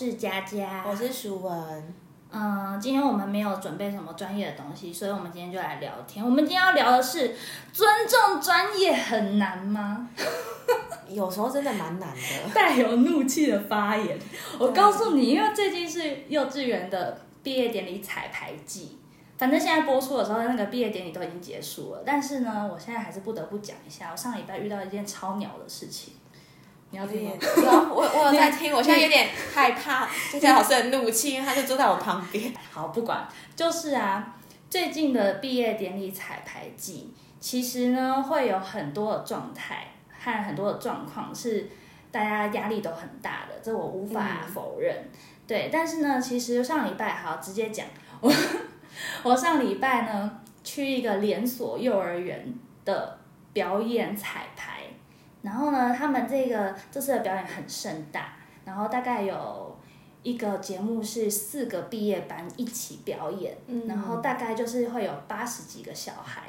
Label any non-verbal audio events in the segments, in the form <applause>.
是佳佳，我是舒文。嗯，今天我们没有准备什么专业的东西，所以我们今天就来聊天。我们今天要聊的是尊重专业很难吗？<laughs> 有时候真的蛮难的，带有怒气的发言。我告诉你，因为最近是幼稚园的毕业典礼彩排季，反正现在播出的时候，那个毕业典礼都已经结束了。但是呢，我现在还是不得不讲一下，我上礼拜遇到一件超鸟的事情。你要听吗？有，我我有在听，我现在有点害怕。佳佳老师很怒气，因为他就坐在我旁边。好，不管，就是啊，最近的毕业典礼彩排季，其实呢会有很多的状态和很多的状况是大家压力都很大的，这我无法否认。对，但是呢，其实上礼拜好直接讲，我 <laughs> 我上礼拜呢去一个连锁幼儿园的表演彩排。然后呢，他们这个这次的表演很盛大，然后大概有一个节目是四个毕业班一起表演，然后大概就是会有八十几个小孩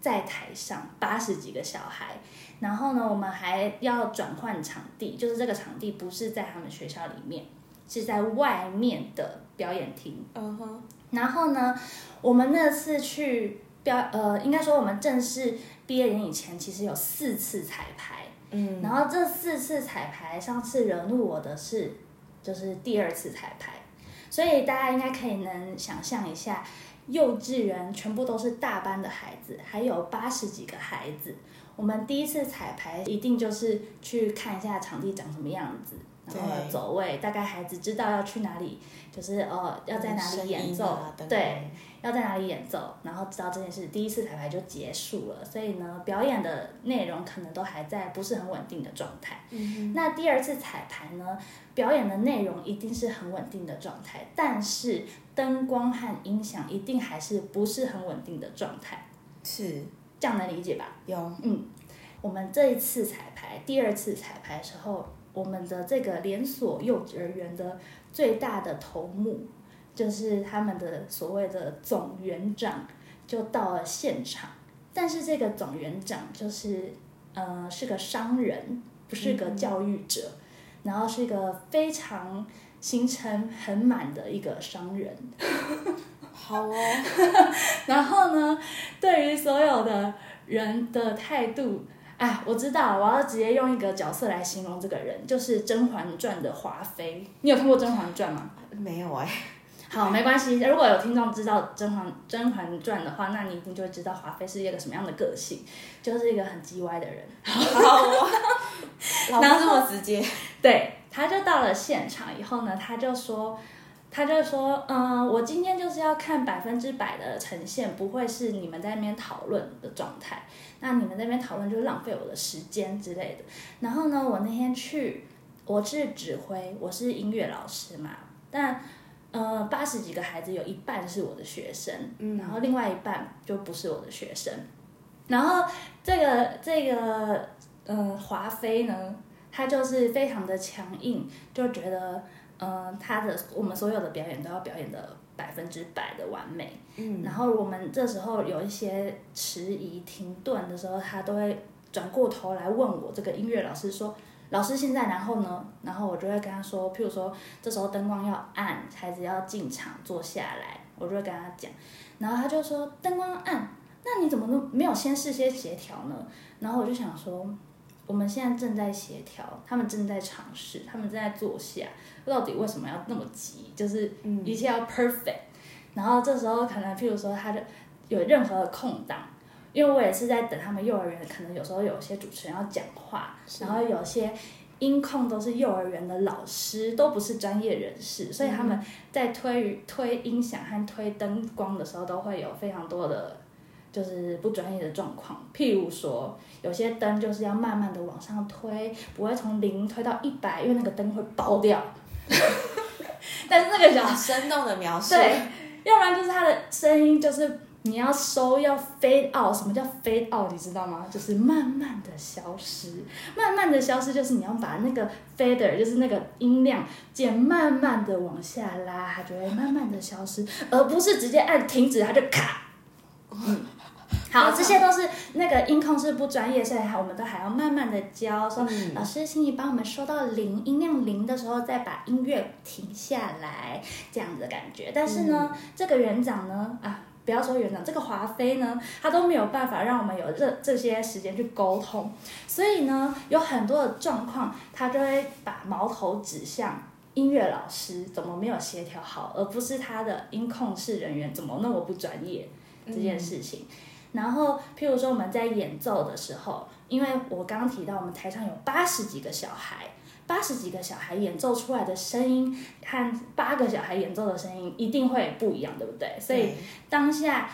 在台上，八十几个小孩，然后呢，我们还要转换场地，就是这个场地不是在他们学校里面，是在外面的表演厅。嗯哼，然后呢，我们那次去。表呃，应该说我们正式毕业典礼前，其实有四次彩排，嗯，然后这四次彩排，上次惹怒我的是，就是第二次彩排，所以大家应该可以能想象一下，幼稚园全部都是大班的孩子，还有八十几个孩子，我们第一次彩排一定就是去看一下场地长什么样子。然后走位，大概孩子知道要去哪里，就是哦要在哪里演奏，对，要在哪里演奏，然后知道这件事，第一次彩排就结束了。所以呢，表演的内容可能都还在不是很稳定的状态。嗯那第二次彩排呢，表演的内容一定是很稳定的状态，但是灯光和音响一定还是不是很稳定的状态。是，这样能理解吧？有，嗯，我们这一次彩排，第二次彩排时候。我们的这个连锁幼儿园的最大的头目，就是他们的所谓的总园长，就到了现场。但是这个总园长就是，呃，是个商人，不是个教育者，然后是一个非常行程很满的一个商人。好哦。<laughs> 然后呢，对于所有的人的态度。哎，我知道，我要直接用一个角色来形容这个人，就是《甄嬛传》的华妃。你有看过《甄嬛传》吗？没有哎。好，没关系。如果有听众知道《甄嬛甄嬛传》的话，那你一定就会知道华妃是一个什么样的个性，就是一个很叽歪的人。好，然后这么直接。对，他就到了现场以后呢，他就说。他就说，嗯，我今天就是要看百分之百的呈现，不会是你们在那边讨论的状态。那你们那边讨论就是浪费我的时间之类的。然后呢，我那天去，我是指挥，我是音乐老师嘛。但，呃，八十几个孩子有一半是我的学生，然后另外一半就不是我的学生。然后这个这个，嗯，华妃呢，她就是非常的强硬，就觉得。嗯，他的我们所有的表演都要表演的百分之百的完美。嗯，然后我们这时候有一些迟疑、停顿的时候，他都会转过头来问我这个音乐老师说：“老师现在然后呢？”然后我就会跟他说，譬如说这时候灯光要暗，孩子要进场坐下来，我就会跟他讲。然后他就说：“灯光暗，那你怎么都没有先事先协调呢？”然后我就想说。我们现在正在协调，他们正在尝试，他们正在坐下，到底为什么要那么急？就是一切要 perfect。然后这时候可能，譬如说，他的有任何的空档，因为我也是在等他们幼儿园，可能有时候有些主持人要讲话，然后有些音控都是幼儿园的老师，都不是专业人士，所以他们在推推音响和推灯光的时候，都会有非常多的。就是不专业的状况，譬如说，有些灯就是要慢慢的往上推，不会从零推到一百，因为那个灯会爆掉。<laughs> 但是那个小生动的描述，对，要不然就是它的声音就是你要收要 fade out，什么叫 fade out？你知道吗？就是慢慢的消失，慢慢的消失就是你要把那个 fader，就是那个音量键慢慢的往下拉，它就会慢慢的消失，而不是直接按停止它就卡。嗯。好，这些都是那个音控是不专业，所以我们都还要慢慢的教。说老师，请你帮我们说到零音量零的时候，再把音乐停下来，这样子的感觉。但是呢，这个园长呢，啊。不要说园长，这个华妃呢，她都没有办法让我们有这这些时间去沟通，所以呢，有很多的状况，他就会把矛头指向音乐老师怎么没有协调好，而不是他的音控室人员怎么那么不专业这件事情。然后，譬如说我们在演奏的时候，因为我刚刚提到我们台上有八十几个小孩。八十几个小孩演奏出来的声音和八个小孩演奏的声音一定会不一样，对不对？所以当下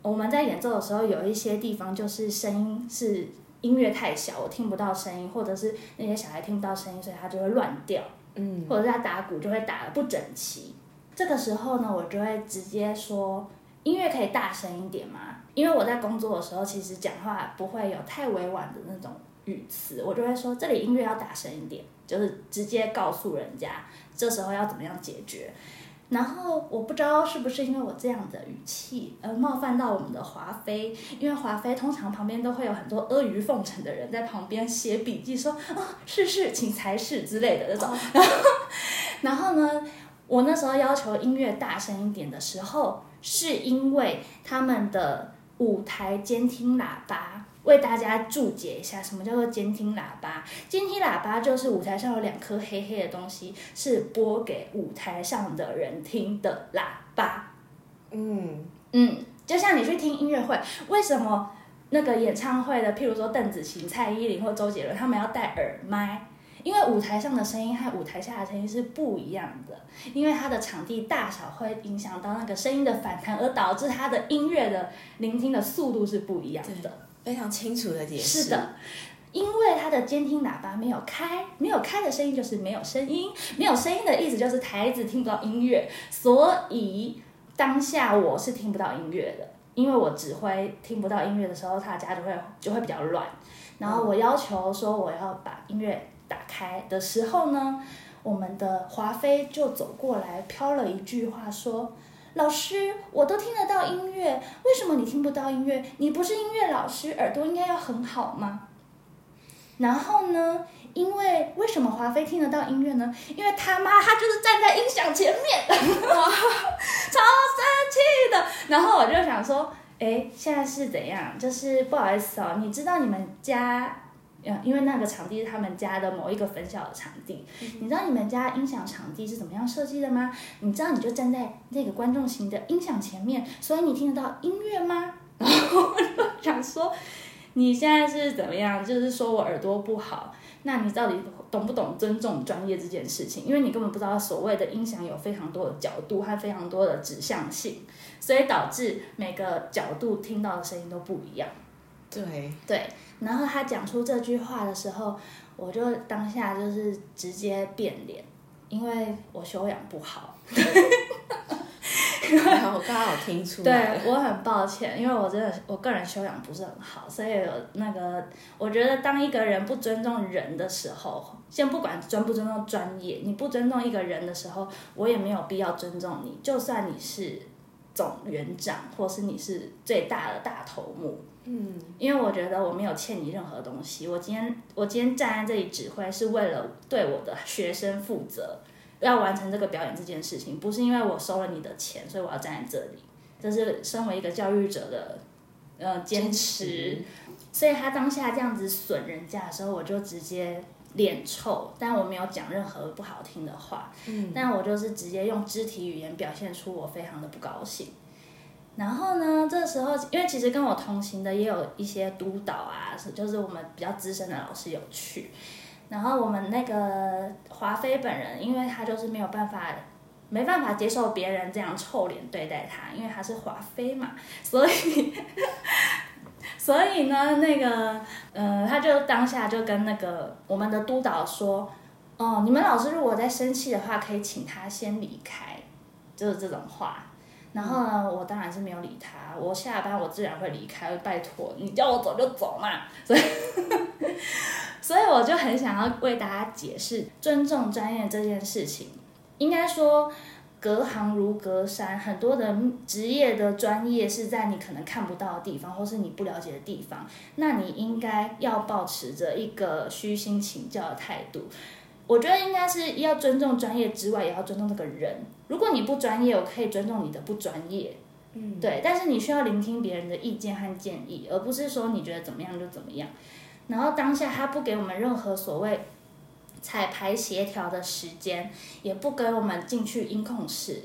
我们在演奏的时候，有一些地方就是声音是音乐太小，我听不到声音，或者是那些小孩听不到声音，所以他就会乱掉，嗯，或者是他打鼓就会打的不整齐。这个时候呢，我就会直接说音乐可以大声一点吗？因为我在工作的时候，其实讲话不会有太委婉的那种语词，我就会说这里音乐要大声一点。就是直接告诉人家，这时候要怎么样解决。然后我不知道是不是因为我这样的语气而冒犯到我们的华妃，因为华妃通常旁边都会有很多阿谀奉承的人在旁边写笔记，说啊是是，请才是之类的那种。然 <laughs> 后然后呢，我那时候要求音乐大声一点的时候，是因为他们的舞台监听喇叭。为大家注解一下，什么叫做监听喇叭？监听喇叭就是舞台上有两颗黑黑的东西，是播给舞台上的人听的喇叭。嗯嗯，就像你去听音乐会，为什么那个演唱会的，譬如说邓紫棋、蔡依林或周杰伦，他们要戴耳麦？因为舞台上的声音和舞台下的声音是不一样的，因为它的场地大小会影响到那个声音的反弹，而导致它的音乐的聆听的速度是不一样的。非常清楚的解释。是的，因为它的监听喇叭没有开，没有开的声音就是没有声音，没有声音的意思就是台子听不到音乐，所以当下我是听不到音乐的，因为我指挥听不到音乐的时候，大家就会就会比较乱。然后我要求说我要把音乐打开的时候呢，我们的华妃就走过来飘了一句话说。老师，我都听得到音乐，为什么你听不到音乐？你不是音乐老师，耳朵应该要很好吗？然后呢？因为为什么华妃听得到音乐呢？因为他妈他就是站在音响前面，<laughs> 超生气的。然后我就想说，哎，现在是怎样？就是不好意思哦，你知道你们家。因为那个场地是他们家的某一个分校的场地，你知道你们家音响场地是怎么样设计的吗？你知道你就站在那个观众席的音响前面，所以你听得到音乐吗？<laughs> 然后我就想说，你现在是怎么样？就是说我耳朵不好，那你到底懂不懂尊重专业这件事情？因为你根本不知道所谓的音响有非常多的角度和非常多的指向性，所以导致每个角度听到的声音都不一样。对对。然后他讲出这句话的时候，我就当下就是直接变脸，因为我修养不好。我刚好听出来。对我很抱歉，因为我真的我个人修养不是很好，所以有那个我觉得当一个人不尊重人的时候，先不管尊不尊重专业，你不尊重一个人的时候，我也没有必要尊重你，就算你是总园长，或是你是最大的大头目。嗯，因为我觉得我没有欠你任何东西。我今天我今天站在这里指挥，是为了对我的学生负责，要完成这个表演这件事情，不是因为我收了你的钱，所以我要站在这里。这是身为一个教育者的呃坚持。所以他当下这样子损人家的时候，我就直接脸臭，但我没有讲任何不好听的话。嗯，但我就是直接用肢体语言表现出我非常的不高兴。然后呢？这时候，因为其实跟我同行的也有一些督导啊，就是我们比较资深的老师有去。然后我们那个华妃本人，因为他就是没有办法，没办法接受别人这样臭脸对待他，因为他是华妃嘛，所以，<laughs> 所以呢，那个，呃，他就当下就跟那个我们的督导说：“哦，你们老师如果在生气的话，可以请他先离开。”就是这种话。然后呢，我当然是没有理他。我下班我自然会离开，拜托你叫我走就走嘛。所以，所以我就很想要为大家解释尊重专业这件事情。应该说，隔行如隔山，很多的职业的专业是在你可能看不到的地方，或是你不了解的地方，那你应该要保持着一个虚心请教的态度。我觉得应该是要尊重专业之外，也要尊重这个人。如果你不专业，我可以尊重你的不专业，嗯，对，但是你需要聆听别人的意见和建议，而不是说你觉得怎么样就怎么样。然后当下他不给我们任何所谓彩排协调的时间，也不跟我们进去音控室，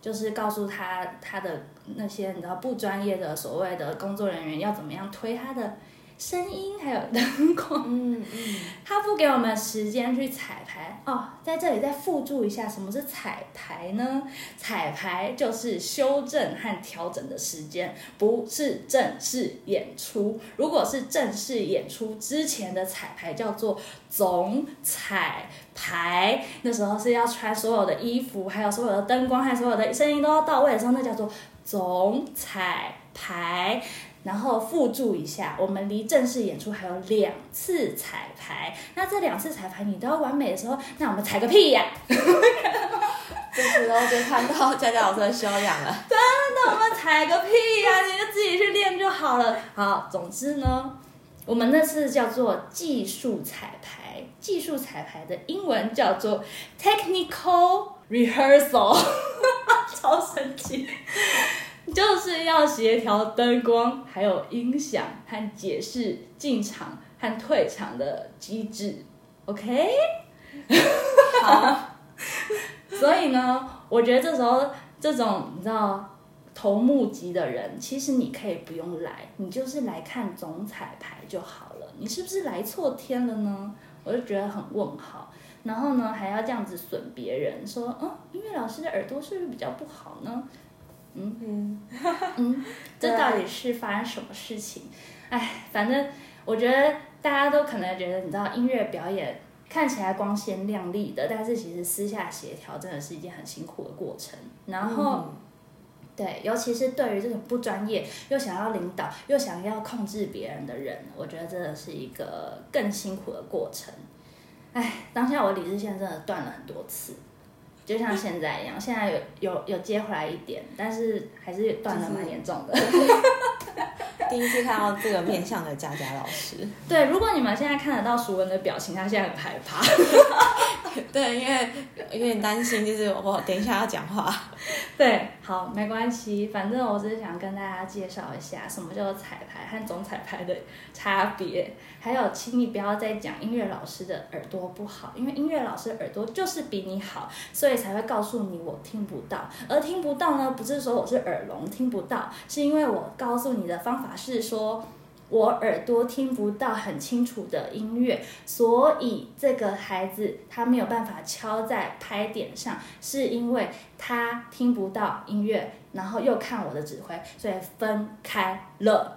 就是告诉他他的那些你知道不专业的所谓的工作人员要怎么样推他的声音还有灯光。嗯嗯，他不给我们时间去彩排哦，在这里再附注一下，什么是彩排呢？彩排就是修正和调整的时间，不是正式演出。如果是正式演出之前的彩排，叫做总彩排，那时候是要穿所有的衣服，还有所有的灯光，还有所有的声音都要到位的时候，那叫做总彩排。然后附注一下，我们离正式演出还有两次彩排。那这两次彩排你都要完美的时候，那我们彩个屁呀！这时候就看到佳佳老师的修养了。那我们彩个屁呀！你就自己去练就好了。好，总之呢，我们那次叫做技术彩排，技术彩排的英文叫做 technical rehearsal，<laughs> 超神奇。就是要协调灯光，还有音响和解释进场和退场的机制，OK？好，<laughs> 所以呢，我觉得这时候这种你知道头目级的人，其实你可以不用来，你就是来看总彩排就好了。你是不是来错天了呢？我就觉得很问号。然后呢，还要这样子损别人，说嗯，音乐老师的耳朵是不是比较不好呢？嗯嗯，嗯，这到底是发生什么事情？哎，反正我觉得大家都可能觉得，你知道，音乐表演看起来光鲜亮丽的，但是其实私下协调真的是一件很辛苦的过程。然后，对，尤其是对于这种不专业又想要领导又想要控制别人的人，我觉得真的是一个更辛苦的过程。哎，当下我理智线真的断了很多次。就像现在一样，现在有有有接回来一点，但是还是断的蛮严重的。<laughs> 第一次看到这个面向的佳佳老师，对，如果你们现在看得到熟人的表情，他现在很害怕。<laughs> <laughs> 对，因为有点担心，就是我等一下要讲话。<laughs> 对，好，没关系，反正我只是想跟大家介绍一下什么叫做彩排和总彩排的差别，还有，请你不要再讲音乐老师的耳朵不好，因为音乐老师耳朵就是比你好，所以才会告诉你我听不到，而听不到呢，不是说我是耳聋听不到，是因为我告诉你的方法是说。我耳朵听不到很清楚的音乐，所以这个孩子他没有办法敲在拍点上，是因为他听不到音乐，然后又看我的指挥，所以分开了。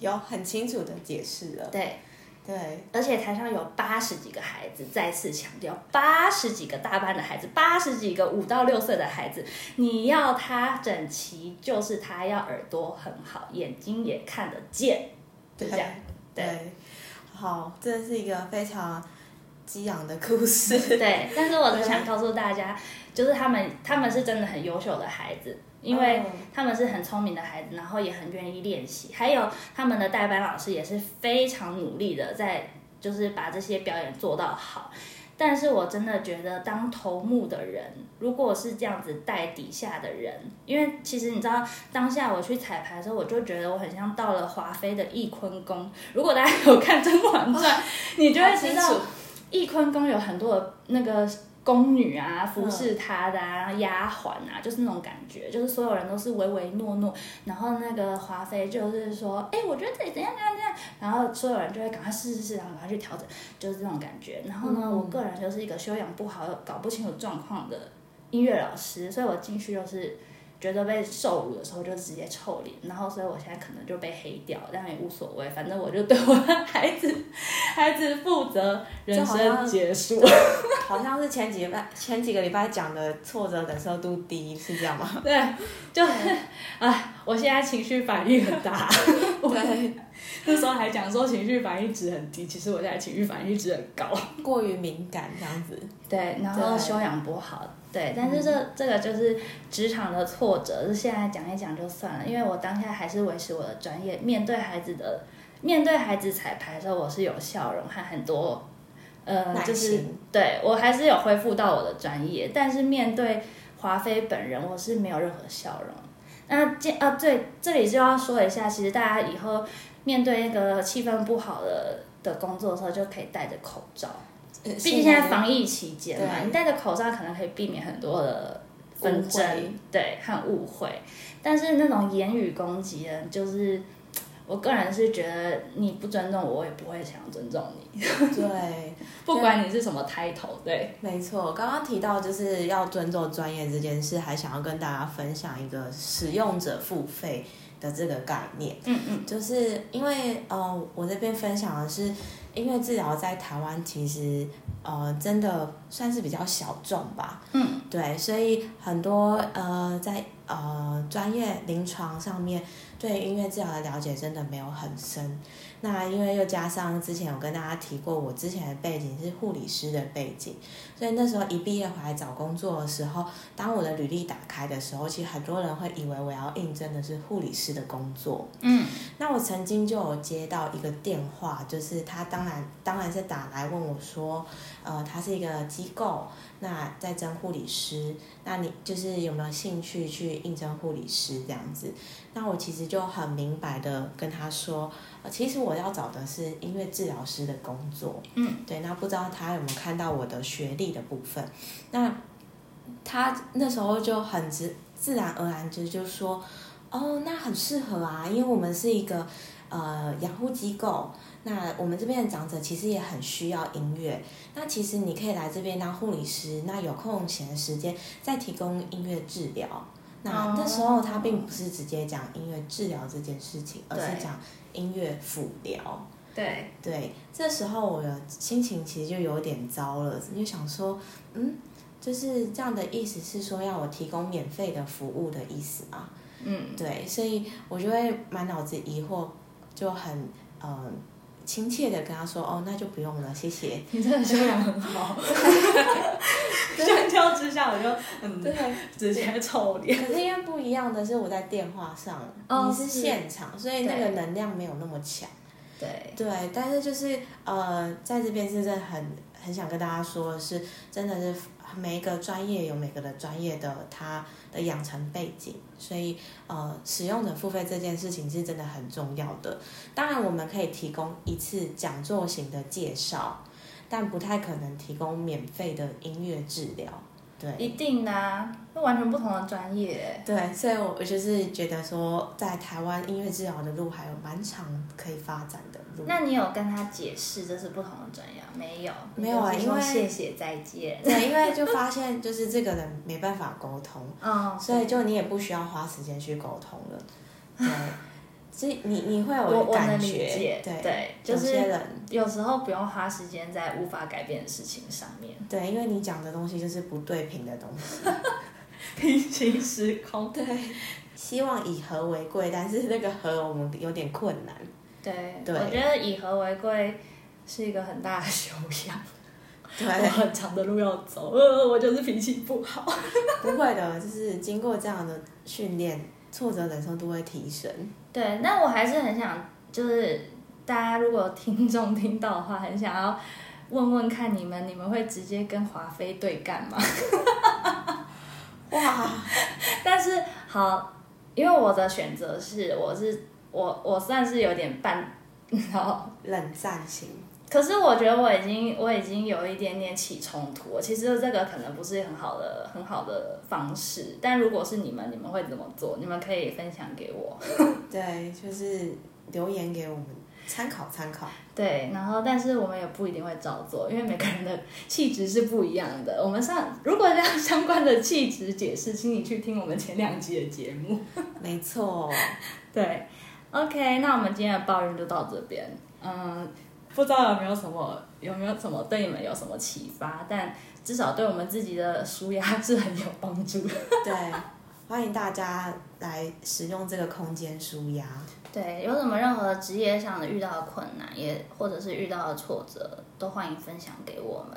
有很清楚的解释了。对对，而且台上有八十几个孩子，再次强调，八十几个大班的孩子，八十几个五到六岁的孩子，你要他整齐，就是他要耳朵很好，眼睛也看得见。就这样，对，好，这是一个非常激昂的故事。<laughs> 对，但是我只想告诉大家，就是他们他们是真的很优秀的孩子，因为他们是很聪明的孩子，然后也很愿意练习，还有他们的代班老师也是非常努力的，在就是把这些表演做到好。但是我真的觉得，当头目的人，如果是这样子带底下的人，因为其实你知道，当下我去彩排的时候，我就觉得我很像到了华妃的翊坤宫。如果大家有看《甄嬛传》，你就会知道，翊坤宫有很多的那个。宫女啊，服侍他的啊，丫鬟啊，就是那种感觉，就是所有人都是唯唯诺诺，然后那个华妃就是说，哎，我觉得这里怎样怎样怎样，然后所有人就会赶快试试试，然后赶快去调整，就是这种感觉。然后呢，我个人就是一个修养不好、搞不清楚状况的音乐老师，所以我进去就是。觉得被受辱的时候就直接臭脸，然后所以我现在可能就被黑掉，但也无所谓，反正我就对我的孩子孩子负责，人生结束。好像是前几拜前几个礼拜讲的挫折忍受度低是这样吗？<laughs> 对，就是哎，我现在情绪反应很大。<laughs> 对，那时候还讲说情绪反应值很低，其实我现在情绪反应值很高。过于敏感这样子。对，然后对修养不好，对，但是这、这个就是职场的挫折，是现在讲一讲就算了，因为我当下还是维持我的专业，面对孩子的面对孩子彩排的时候，我是有笑容和很多呃，就是对我还是有恢复到我的专业，但是面对华妃本人，我是没有任何笑容。那这啊，对，这里就要说一下，其实大家以后面对那个气氛不好的的工作的时候，就可以戴着口罩。毕毕竟现在防疫期间嘛，你戴着口罩可能可以避免很多的纷争，对和误会。但是那种言语攻击呢，就是我个人是觉得你不尊重我，我也不会想尊重你，对，<laughs> 不管你是什么 title，对，没错。刚刚提到就是要尊重专业这件事，还想要跟大家分享一个使用者付费的这个概念。嗯嗯，就是因为呃，我这边分享的是音乐治疗在台湾其实呃真的算是比较小众吧，嗯，对，所以很多呃在呃专业临床上面对音乐治疗的了解真的没有很深。那因为又加上之前有跟大家提过，我之前的背景是护理师的背景，所以那时候一毕业回来找工作的时候，当我的履历打开的时候，其实很多人会以为我要应征的是护理师的工作。嗯，那我曾经就有接到一个电话，就是他当然当然是打来问我说，呃，他是一个机构，那在征护理师，那你就是有没有兴趣去应征护理师这样子？那我其实就很明白的跟他说，呃，其实我要找的是音乐治疗师的工作，嗯，对，那不知道他有没有看到我的学历的部分？那他那时候就很自自然而然就就说，哦，那很适合啊，因为我们是一个呃养护机构，那我们这边的长者其实也很需要音乐。那其实你可以来这边当护理师，那有空闲的时间再提供音乐治疗。那哦那时候他并不是直接讲音乐治疗这件事情，而是对讲音乐辅疗。对，对，这时候我的心情其实就有点糟了，就想说，嗯，就是这样的意思是说要我提供免费的服务的意思吗？嗯，对，所以我就会满脑子疑惑，就很呃亲切的跟他说，哦，那就不用了，谢谢。<laughs> 你真的修养很好，<laughs> 相较之下，我就嗯，对，直接臭脸。可是因为不一样的是，我在电话上，哦你是是现场，所以那个能量没有那么强。对，对，但是就是呃，在这边是真的很很想跟大家说的是，真的是每一个专业有每个的专业的它的养成背景，所以呃，使用的付费这件事情是真的很重要的。当然，我们可以提供一次讲座型的介绍，但不太可能提供免费的音乐治疗。对，一定的啊，那完全不同的专业。对，所以我我就是觉得说，在台湾音乐治疗的路还有蛮长可以发展的路。那你有跟他解释这是不同的专业？没有，没有啊因为谢谢再见。对，因为就发现就是这个人没办法沟通，<laughs> 嗯，所以就你也不需要花时间去沟通了。对，所以你你会有感觉，解，对对，就是有时候不用花时间在无法改变的事情上面。对，因为你讲的东西就是不对频的东西。<laughs> 平行时空，对，希望以和为贵，但是那个和我们有点困难。对，对我觉得以和为贵是一个很大的修养。对，我很长的路要走，呃，我就是脾气不好。不会的，就是经过这样的训练，挫折忍受度会提升。对，但我还是很想，就是大家如果听众听到的话，很想要问问看你们，你们会直接跟华妃对干吗？<laughs> 哇，<laughs> 但是好，因为我的选择是，我是我我算是有点半，然后冷战型。可是我觉得我已经我已经有一点点起冲突了，其实这个可能不是很好的很好的方式，但如果是你们，你们会怎么做？你们可以分享给我。<laughs> 对，就是留言给我们参考参考。对，然后但是我们也不一定会照做，因为每个人的气质是不一样的。我们上如果要相关的气质解释，请你去听我们前两集的节目。<laughs> 没错，对，OK，那我们今天的抱怨就到这边。嗯，不知道有没有什么有没有什么对你们有什么启发，但至少对我们自己的舒压是很有帮助的。对，欢迎大家来使用这个空间舒压。对，有什么任何职业上的遇到的困难，也或者是遇到的挫折，都欢迎分享给我们。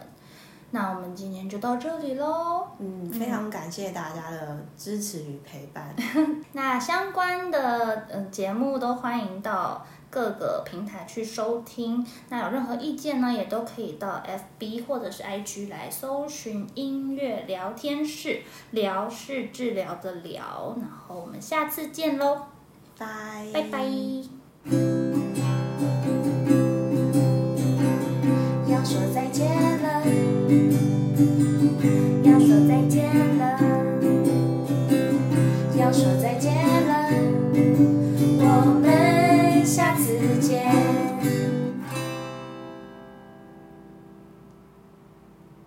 那我们今天就到这里喽。嗯，非常感谢大家的支持与陪伴。<laughs> 那相关的嗯节目都欢迎到各个平台去收听。那有任何意见呢，也都可以到 FB 或者是 IG 来搜寻音乐聊天室，聊是治疗的聊。然后我们下次见喽，拜拜拜。